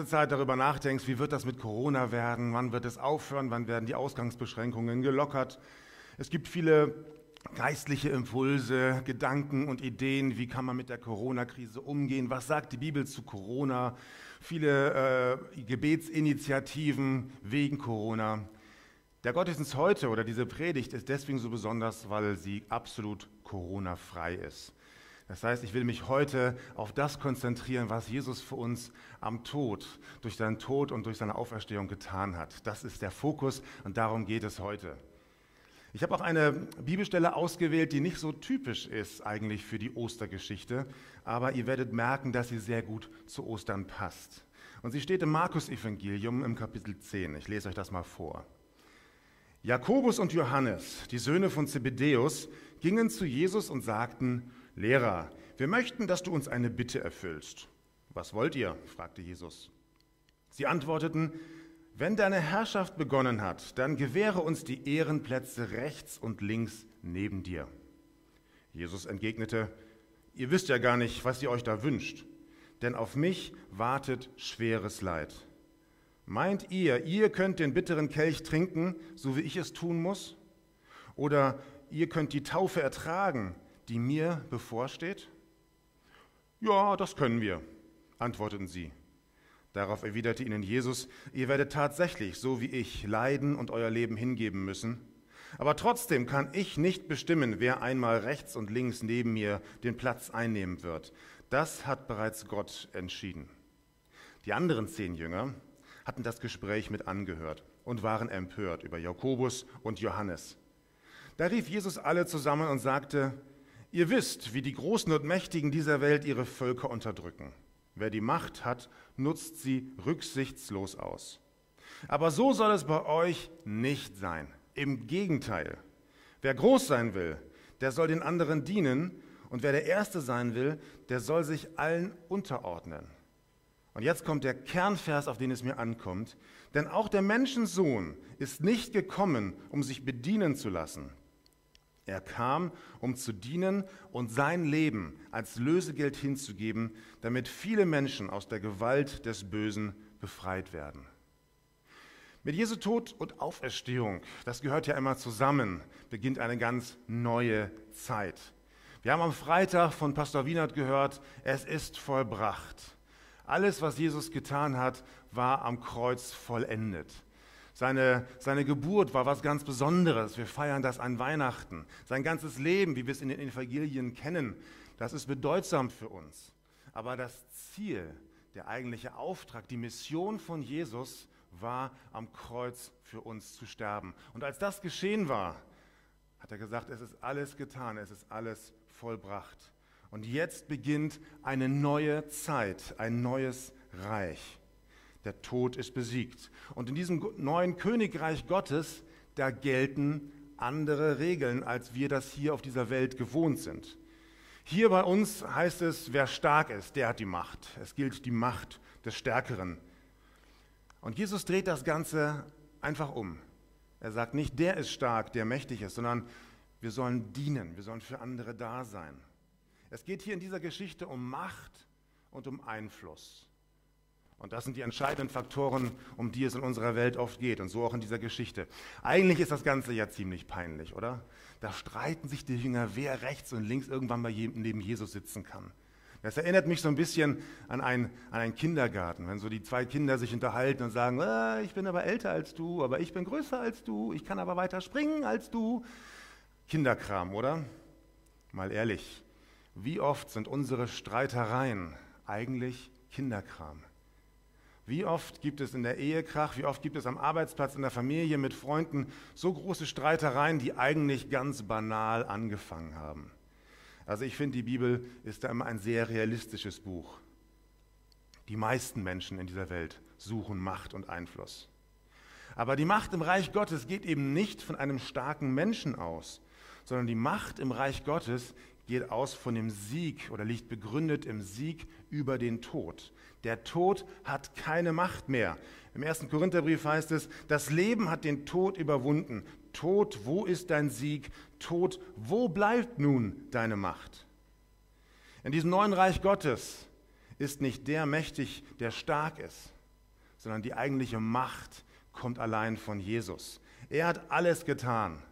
ganze Zeit darüber nachdenkst, wie wird das mit Corona werden, wann wird es aufhören, wann werden die Ausgangsbeschränkungen gelockert. Es gibt viele geistliche Impulse, Gedanken und Ideen, wie kann man mit der Corona-Krise umgehen, was sagt die Bibel zu Corona, viele äh, Gebetsinitiativen wegen Corona. Der Gottesdienst heute oder diese Predigt ist deswegen so besonders, weil sie absolut Corona-frei ist. Das heißt, ich will mich heute auf das konzentrieren, was Jesus für uns am Tod, durch seinen Tod und durch seine Auferstehung getan hat. Das ist der Fokus und darum geht es heute. Ich habe auch eine Bibelstelle ausgewählt, die nicht so typisch ist eigentlich für die Ostergeschichte, aber ihr werdet merken, dass sie sehr gut zu Ostern passt. Und sie steht im Markus-Evangelium im Kapitel 10. Ich lese euch das mal vor. Jakobus und Johannes, die Söhne von Zebedäus, gingen zu Jesus und sagten, Lehrer, wir möchten, dass du uns eine Bitte erfüllst. Was wollt ihr? fragte Jesus. Sie antworteten, wenn deine Herrschaft begonnen hat, dann gewähre uns die Ehrenplätze rechts und links neben dir. Jesus entgegnete, ihr wisst ja gar nicht, was ihr euch da wünscht, denn auf mich wartet schweres Leid. Meint ihr, ihr könnt den bitteren Kelch trinken, so wie ich es tun muss? Oder ihr könnt die Taufe ertragen, die mir bevorsteht? Ja, das können wir, antworteten sie. Darauf erwiderte ihnen Jesus, ihr werdet tatsächlich, so wie ich, leiden und euer Leben hingeben müssen. Aber trotzdem kann ich nicht bestimmen, wer einmal rechts und links neben mir den Platz einnehmen wird. Das hat bereits Gott entschieden. Die anderen zehn Jünger hatten das Gespräch mit angehört und waren empört über Jakobus und Johannes. Da rief Jesus alle zusammen und sagte, Ihr wisst, wie die Großen und Mächtigen dieser Welt ihre Völker unterdrücken. Wer die Macht hat, nutzt sie rücksichtslos aus. Aber so soll es bei euch nicht sein. Im Gegenteil. Wer groß sein will, der soll den anderen dienen, und wer der Erste sein will, der soll sich allen unterordnen. Und jetzt kommt der Kernvers, auf den es mir ankommt. Denn auch der Menschensohn ist nicht gekommen, um sich bedienen zu lassen, er kam, um zu dienen und sein Leben als Lösegeld hinzugeben, damit viele Menschen aus der Gewalt des Bösen befreit werden. Mit Jesu Tod und Auferstehung, das gehört ja immer zusammen, beginnt eine ganz neue Zeit. Wir haben am Freitag von Pastor Wienert gehört, es ist vollbracht. Alles, was Jesus getan hat, war am Kreuz vollendet. Seine, seine Geburt war was ganz Besonderes. Wir feiern das an Weihnachten. Sein ganzes Leben, wie wir es in den Evangelien kennen, das ist bedeutsam für uns. Aber das Ziel, der eigentliche Auftrag, die Mission von Jesus war, am Kreuz für uns zu sterben. Und als das geschehen war, hat er gesagt, es ist alles getan, es ist alles vollbracht. Und jetzt beginnt eine neue Zeit, ein neues Reich. Der Tod ist besiegt. Und in diesem neuen Königreich Gottes, da gelten andere Regeln, als wir das hier auf dieser Welt gewohnt sind. Hier bei uns heißt es, wer stark ist, der hat die Macht. Es gilt die Macht des Stärkeren. Und Jesus dreht das Ganze einfach um. Er sagt nicht, der ist stark, der mächtig ist, sondern wir sollen dienen, wir sollen für andere da sein. Es geht hier in dieser Geschichte um Macht und um Einfluss. Und das sind die entscheidenden Faktoren, um die es in unserer Welt oft geht und so auch in dieser Geschichte. Eigentlich ist das Ganze ja ziemlich peinlich, oder? Da streiten sich die Jünger, wer rechts und links irgendwann mal neben Jesus sitzen kann. Das erinnert mich so ein bisschen an, ein, an einen Kindergarten, wenn so die zwei Kinder sich unterhalten und sagen, ah, ich bin aber älter als du, aber ich bin größer als du, ich kann aber weiter springen als du. Kinderkram, oder? Mal ehrlich, wie oft sind unsere Streitereien eigentlich Kinderkram? Wie oft gibt es in der Ehe Krach, wie oft gibt es am Arbeitsplatz, in der Familie, mit Freunden so große Streitereien, die eigentlich ganz banal angefangen haben. Also ich finde, die Bibel ist da immer ein sehr realistisches Buch. Die meisten Menschen in dieser Welt suchen Macht und Einfluss. Aber die Macht im Reich Gottes geht eben nicht von einem starken Menschen aus, sondern die Macht im Reich Gottes geht aus von dem Sieg oder liegt begründet im Sieg über den Tod. Der Tod hat keine Macht mehr. Im ersten Korintherbrief heißt es, das Leben hat den Tod überwunden. Tod, wo ist dein Sieg? Tod, wo bleibt nun deine Macht? In diesem neuen Reich Gottes ist nicht der mächtig, der stark ist, sondern die eigentliche Macht kommt allein von Jesus. Er hat alles getan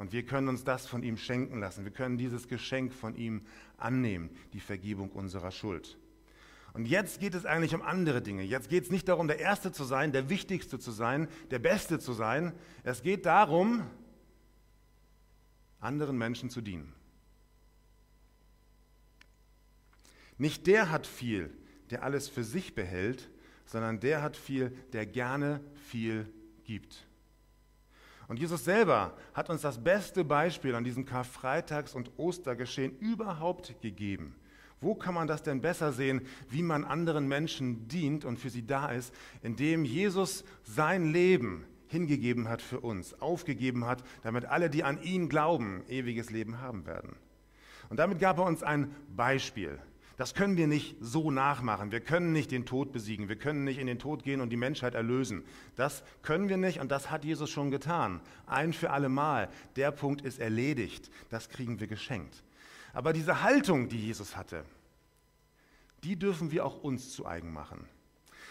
und wir können uns das von ihm schenken lassen. Wir können dieses Geschenk von ihm annehmen, die Vergebung unserer Schuld. Und jetzt geht es eigentlich um andere Dinge. Jetzt geht es nicht darum, der Erste zu sein, der Wichtigste zu sein, der Beste zu sein. Es geht darum, anderen Menschen zu dienen. Nicht der hat viel, der alles für sich behält, sondern der hat viel, der gerne viel gibt. Und Jesus selber hat uns das beste Beispiel an diesem Karfreitags- und Ostergeschehen überhaupt gegeben. Wo kann man das denn besser sehen, wie man anderen Menschen dient und für sie da ist, indem Jesus sein Leben hingegeben hat für uns, aufgegeben hat, damit alle, die an ihn glauben, ewiges Leben haben werden. Und damit gab er uns ein Beispiel. Das können wir nicht so nachmachen. Wir können nicht den Tod besiegen. Wir können nicht in den Tod gehen und die Menschheit erlösen. Das können wir nicht und das hat Jesus schon getan. Ein für alle Mal. Der Punkt ist erledigt. Das kriegen wir geschenkt. Aber diese Haltung, die Jesus hatte, die dürfen wir auch uns zu eigen machen.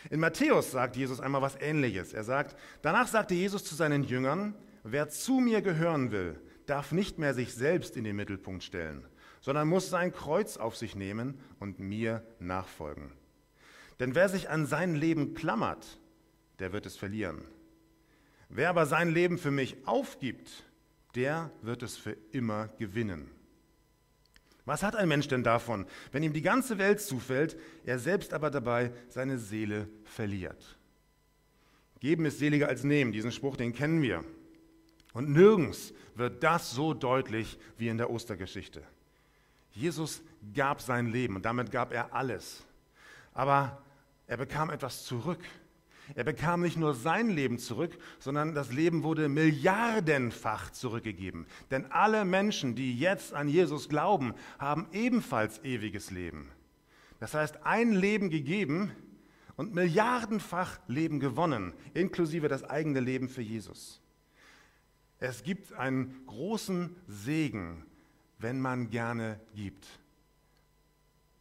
In Matthäus sagt Jesus einmal was Ähnliches. Er sagt, danach sagte Jesus zu seinen Jüngern, wer zu mir gehören will, darf nicht mehr sich selbst in den Mittelpunkt stellen, sondern muss sein Kreuz auf sich nehmen und mir nachfolgen. Denn wer sich an sein Leben klammert, der wird es verlieren. Wer aber sein Leben für mich aufgibt, der wird es für immer gewinnen. Was hat ein Mensch denn davon, wenn ihm die ganze Welt zufällt, er selbst aber dabei seine Seele verliert? Geben ist seliger als nehmen, diesen Spruch, den kennen wir. Und nirgends wird das so deutlich wie in der Ostergeschichte. Jesus gab sein Leben und damit gab er alles. Aber er bekam etwas zurück. Er bekam nicht nur sein Leben zurück, sondern das Leben wurde milliardenfach zurückgegeben. Denn alle Menschen, die jetzt an Jesus glauben, haben ebenfalls ewiges Leben. Das heißt, ein Leben gegeben und milliardenfach Leben gewonnen, inklusive das eigene Leben für Jesus. Es gibt einen großen Segen, wenn man gerne gibt.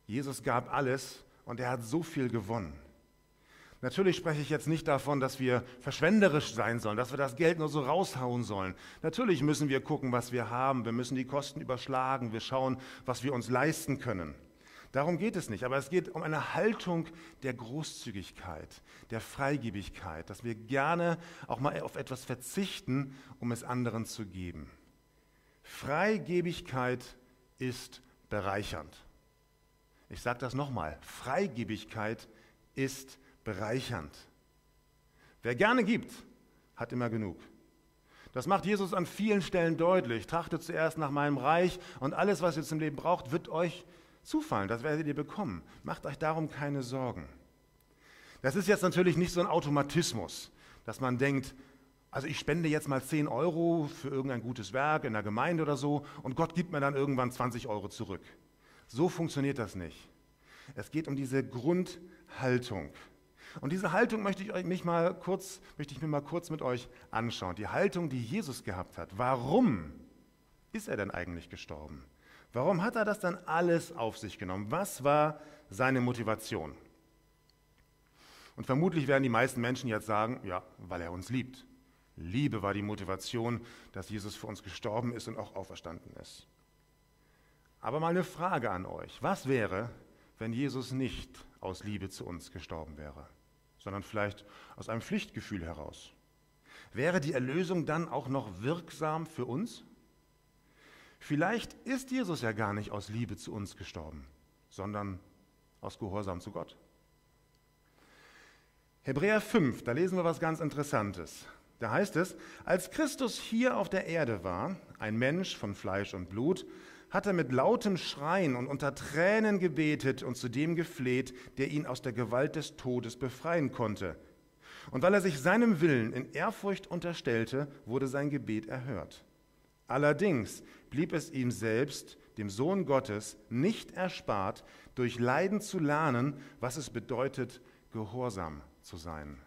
Jesus gab alles und er hat so viel gewonnen. Natürlich spreche ich jetzt nicht davon, dass wir verschwenderisch sein sollen, dass wir das Geld nur so raushauen sollen. Natürlich müssen wir gucken, was wir haben. Wir müssen die Kosten überschlagen. Wir schauen, was wir uns leisten können. Darum geht es nicht. Aber es geht um eine Haltung der Großzügigkeit, der Freigebigkeit, dass wir gerne auch mal auf etwas verzichten, um es anderen zu geben. Freigebigkeit ist bereichernd. Ich sage das nochmal. Freigebigkeit ist bereichernd. Wer gerne gibt, hat immer genug. Das macht Jesus an vielen Stellen deutlich. Trachtet zuerst nach meinem Reich und alles, was ihr zum Leben braucht, wird euch zufallen. Das werdet ihr bekommen. Macht euch darum keine Sorgen. Das ist jetzt natürlich nicht so ein Automatismus, dass man denkt, also ich spende jetzt mal 10 Euro für irgendein gutes Werk in der Gemeinde oder so und Gott gibt mir dann irgendwann 20 Euro zurück. So funktioniert das nicht. Es geht um diese Grundhaltung. Und diese Haltung möchte ich, mich mal kurz, möchte ich mir mal kurz mit euch anschauen. Die Haltung, die Jesus gehabt hat. Warum ist er denn eigentlich gestorben? Warum hat er das dann alles auf sich genommen? Was war seine Motivation? Und vermutlich werden die meisten Menschen jetzt sagen, ja, weil er uns liebt. Liebe war die Motivation, dass Jesus für uns gestorben ist und auch auferstanden ist. Aber mal eine Frage an euch. Was wäre, wenn Jesus nicht aus Liebe zu uns gestorben wäre? sondern vielleicht aus einem Pflichtgefühl heraus. Wäre die Erlösung dann auch noch wirksam für uns? Vielleicht ist Jesus ja gar nicht aus Liebe zu uns gestorben, sondern aus Gehorsam zu Gott. Hebräer 5, da lesen wir was ganz Interessantes. Da heißt es, als Christus hier auf der Erde war, ein Mensch von Fleisch und Blut, hat er mit lautem Schreien und unter Tränen gebetet und zu dem gefleht, der ihn aus der Gewalt des Todes befreien konnte. Und weil er sich seinem Willen in Ehrfurcht unterstellte, wurde sein Gebet erhört. Allerdings blieb es ihm selbst, dem Sohn Gottes, nicht erspart, durch Leiden zu lernen, was es bedeutet, gehorsam zu sein.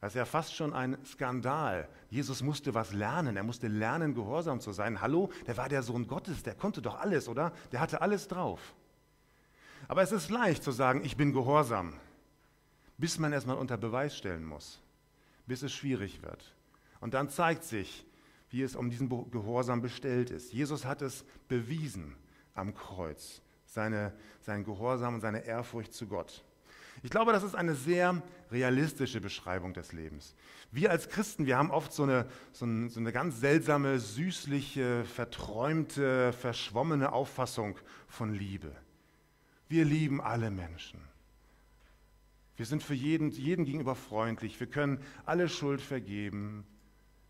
Das ist ja fast schon ein Skandal. Jesus musste was lernen. Er musste lernen, gehorsam zu sein. Hallo, der war der Sohn Gottes, der konnte doch alles, oder? Der hatte alles drauf. Aber es ist leicht zu sagen, ich bin gehorsam. bis man erstmal unter Beweis stellen muss, bis es schwierig wird. Und dann zeigt sich, wie es um diesen Gehorsam bestellt ist. Jesus hat es bewiesen am Kreuz, seine, sein Gehorsam und seine Ehrfurcht zu Gott. Ich glaube, das ist eine sehr realistische Beschreibung des Lebens. Wir als Christen, wir haben oft so eine, so eine, so eine ganz seltsame, süßliche, verträumte, verschwommene Auffassung von Liebe. Wir lieben alle Menschen. Wir sind für jeden, jeden gegenüber freundlich. Wir können alle Schuld vergeben.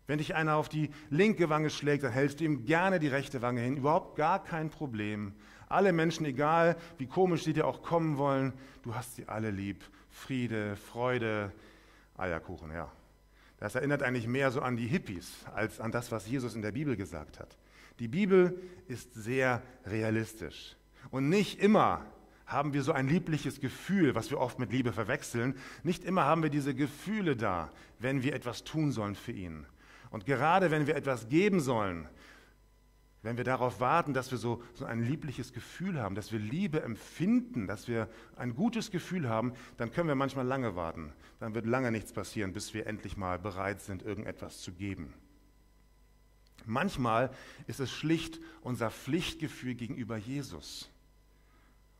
Wenn dich einer auf die linke Wange schlägt, dann hältst du ihm gerne die rechte Wange hin. Überhaupt gar kein Problem. Alle Menschen, egal wie komisch sie dir auch kommen wollen, du hast sie alle lieb. Friede, Freude, Eierkuchen, ja. Das erinnert eigentlich mehr so an die Hippies als an das, was Jesus in der Bibel gesagt hat. Die Bibel ist sehr realistisch. Und nicht immer haben wir so ein liebliches Gefühl, was wir oft mit Liebe verwechseln. Nicht immer haben wir diese Gefühle da, wenn wir etwas tun sollen für ihn. Und gerade wenn wir etwas geben sollen, wenn wir darauf warten, dass wir so, so ein liebliches Gefühl haben, dass wir Liebe empfinden, dass wir ein gutes Gefühl haben, dann können wir manchmal lange warten. Dann wird lange nichts passieren, bis wir endlich mal bereit sind, irgendetwas zu geben. Manchmal ist es schlicht unser Pflichtgefühl gegenüber Jesus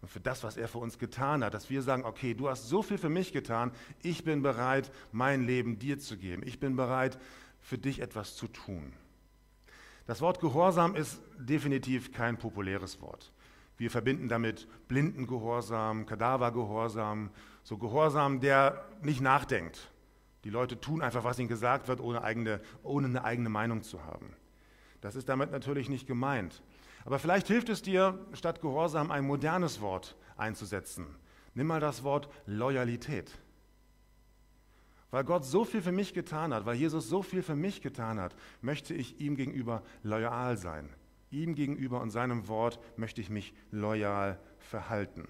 und für das, was er für uns getan hat, dass wir sagen, okay, du hast so viel für mich getan, ich bin bereit, mein Leben dir zu geben. Ich bin bereit, für dich etwas zu tun. Das Wort Gehorsam ist definitiv kein populäres Wort. Wir verbinden damit blinden Gehorsam, Kadavergehorsam, so Gehorsam, der nicht nachdenkt. Die Leute tun einfach, was ihnen gesagt wird, ohne, eigene, ohne eine eigene Meinung zu haben. Das ist damit natürlich nicht gemeint. Aber vielleicht hilft es dir, statt Gehorsam ein modernes Wort einzusetzen. Nimm mal das Wort Loyalität. Weil Gott so viel für mich getan hat, weil Jesus so viel für mich getan hat, möchte ich ihm gegenüber loyal sein. Ihm gegenüber und seinem Wort möchte ich mich loyal verhalten.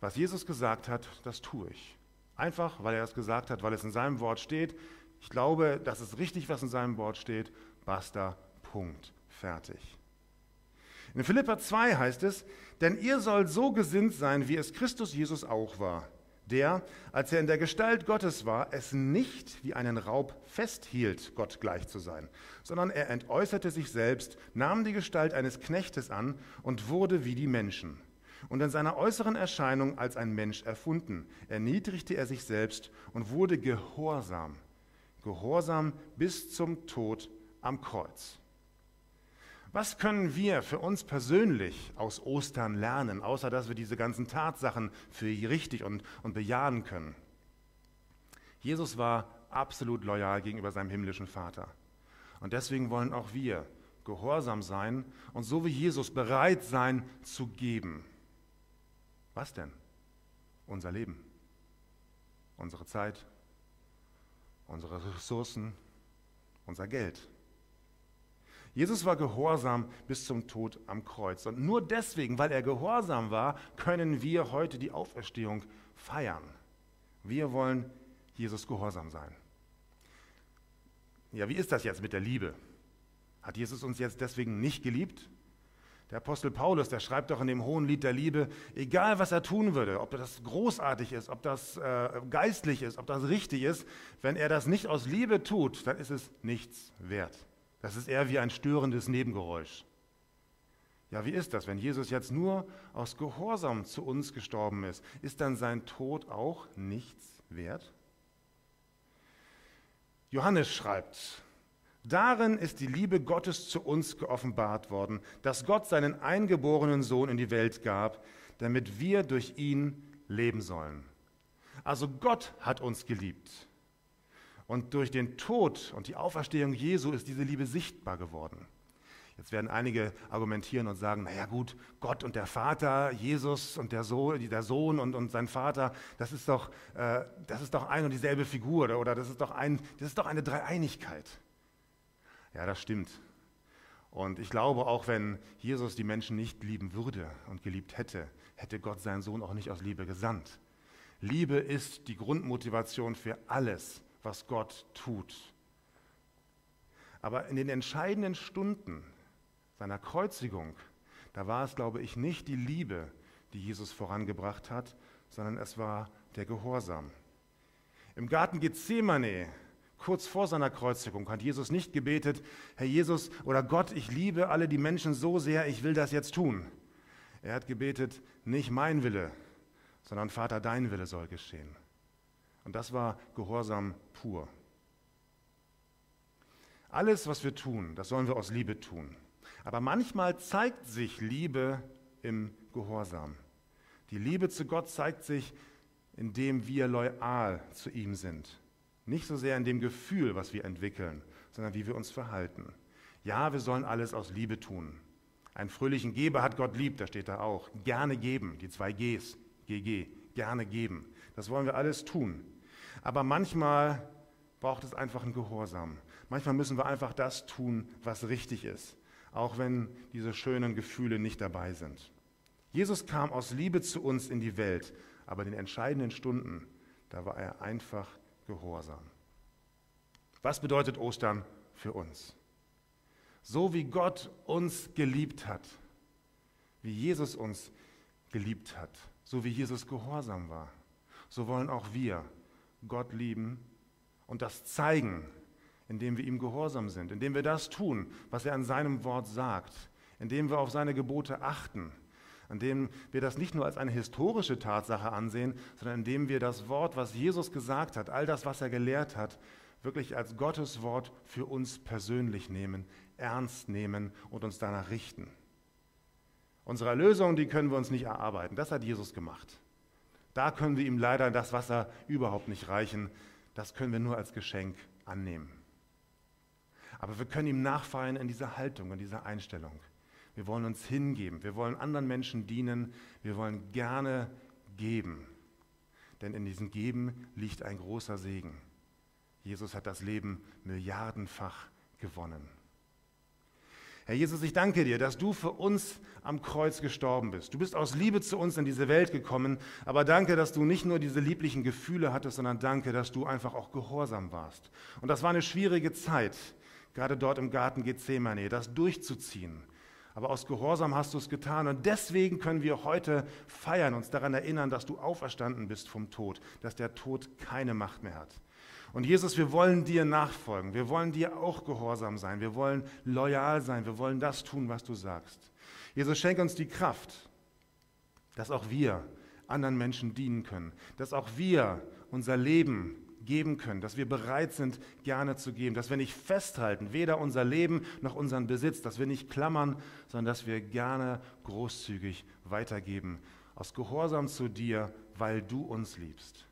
Was Jesus gesagt hat, das tue ich. Einfach, weil er es gesagt hat, weil es in seinem Wort steht. Ich glaube, das ist richtig, was in seinem Wort steht. Basta, Punkt, fertig. In Philippa 2 heißt es, denn ihr sollt so gesinnt sein, wie es Christus Jesus auch war der, als er in der Gestalt Gottes war, es nicht wie einen Raub festhielt, Gott gleich zu sein, sondern er entäußerte sich selbst, nahm die Gestalt eines Knechtes an und wurde wie die Menschen. Und in seiner äußeren Erscheinung als ein Mensch erfunden, erniedrigte er sich selbst und wurde gehorsam, gehorsam bis zum Tod am Kreuz. Was können wir für uns persönlich aus Ostern lernen, außer dass wir diese ganzen Tatsachen für richtig und, und bejahen können? Jesus war absolut loyal gegenüber seinem himmlischen Vater. Und deswegen wollen auch wir gehorsam sein und so wie Jesus bereit sein zu geben. Was denn? Unser Leben, unsere Zeit, unsere Ressourcen, unser Geld. Jesus war gehorsam bis zum Tod am Kreuz. Und nur deswegen, weil er gehorsam war, können wir heute die Auferstehung feiern. Wir wollen Jesus gehorsam sein. Ja, wie ist das jetzt mit der Liebe? Hat Jesus uns jetzt deswegen nicht geliebt? Der Apostel Paulus, der schreibt doch in dem hohen Lied der Liebe, egal was er tun würde, ob das großartig ist, ob das äh, geistlich ist, ob das richtig ist, wenn er das nicht aus Liebe tut, dann ist es nichts wert. Das ist eher wie ein störendes Nebengeräusch. Ja, wie ist das, wenn Jesus jetzt nur aus Gehorsam zu uns gestorben ist? Ist dann sein Tod auch nichts wert? Johannes schreibt, Darin ist die Liebe Gottes zu uns geoffenbart worden, dass Gott seinen eingeborenen Sohn in die Welt gab, damit wir durch ihn leben sollen. Also Gott hat uns geliebt. Und durch den Tod und die Auferstehung Jesu ist diese Liebe sichtbar geworden. Jetzt werden einige argumentieren und sagen, naja gut, Gott und der Vater, Jesus und der Sohn, der Sohn und, und sein Vater, das ist, doch, äh, das ist doch ein und dieselbe Figur oder, oder das, ist doch ein, das ist doch eine Dreieinigkeit. Ja, das stimmt. Und ich glaube, auch wenn Jesus die Menschen nicht lieben würde und geliebt hätte, hätte Gott seinen Sohn auch nicht aus Liebe gesandt. Liebe ist die Grundmotivation für alles, was Gott tut. Aber in den entscheidenden Stunden seiner Kreuzigung, da war es, glaube ich, nicht die Liebe, die Jesus vorangebracht hat, sondern es war der Gehorsam. Im Garten Gethsemane, kurz vor seiner Kreuzigung, hat Jesus nicht gebetet, Herr Jesus oder Gott, ich liebe alle die Menschen so sehr, ich will das jetzt tun. Er hat gebetet, nicht mein Wille, sondern Vater, dein Wille soll geschehen. Und das war Gehorsam pur. Alles, was wir tun, das sollen wir aus Liebe tun. Aber manchmal zeigt sich Liebe im Gehorsam. Die Liebe zu Gott zeigt sich, indem wir loyal zu ihm sind. Nicht so sehr in dem Gefühl, was wir entwickeln, sondern wie wir uns verhalten. Ja, wir sollen alles aus Liebe tun. Einen fröhlichen Geber hat Gott lieb, da steht da auch. Gerne geben, die zwei Gs, GG, gerne geben. Das wollen wir alles tun. Aber manchmal braucht es einfach einen Gehorsam. Manchmal müssen wir einfach das tun, was richtig ist, auch wenn diese schönen Gefühle nicht dabei sind. Jesus kam aus Liebe zu uns in die Welt, aber in den entscheidenden Stunden, da war er einfach gehorsam. Was bedeutet Ostern für uns? So wie Gott uns geliebt hat, wie Jesus uns geliebt hat, so wie Jesus gehorsam war, so wollen auch wir Gott lieben und das zeigen, indem wir ihm gehorsam sind, indem wir das tun, was er an seinem Wort sagt, indem wir auf seine Gebote achten, indem wir das nicht nur als eine historische Tatsache ansehen, sondern indem wir das Wort, was Jesus gesagt hat, all das, was er gelehrt hat, wirklich als Gottes Wort für uns persönlich nehmen, ernst nehmen und uns danach richten. Unsere Erlösung, die können wir uns nicht erarbeiten. Das hat Jesus gemacht. Da können wir ihm leider das Wasser überhaupt nicht reichen. Das können wir nur als Geschenk annehmen. Aber wir können ihm nachfeiern in dieser Haltung, in dieser Einstellung. Wir wollen uns hingeben, wir wollen anderen Menschen dienen, wir wollen gerne geben. Denn in diesem Geben liegt ein großer Segen. Jesus hat das Leben milliardenfach gewonnen. Herr Jesus, ich danke dir, dass du für uns am Kreuz gestorben bist. Du bist aus Liebe zu uns in diese Welt gekommen, aber danke, dass du nicht nur diese lieblichen Gefühle hattest, sondern danke, dass du einfach auch gehorsam warst. Und das war eine schwierige Zeit, gerade dort im Garten Gethsemane, das durchzuziehen. Aber aus Gehorsam hast du es getan und deswegen können wir heute feiern, uns daran erinnern, dass du auferstanden bist vom Tod, dass der Tod keine Macht mehr hat. Und Jesus, wir wollen dir nachfolgen, wir wollen dir auch gehorsam sein, wir wollen loyal sein, wir wollen das tun, was du sagst. Jesus, schenk uns die Kraft, dass auch wir anderen Menschen dienen können, dass auch wir unser Leben geben können, dass wir bereit sind, gerne zu geben, dass wir nicht festhalten, weder unser Leben noch unseren Besitz, dass wir nicht klammern, sondern dass wir gerne großzügig weitergeben, aus Gehorsam zu dir, weil du uns liebst.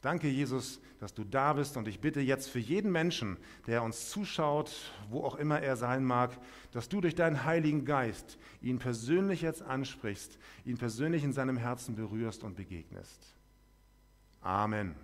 Danke, Jesus, dass du da bist und ich bitte jetzt für jeden Menschen, der uns zuschaut, wo auch immer er sein mag, dass du durch deinen Heiligen Geist ihn persönlich jetzt ansprichst, ihn persönlich in seinem Herzen berührst und begegnest. Amen.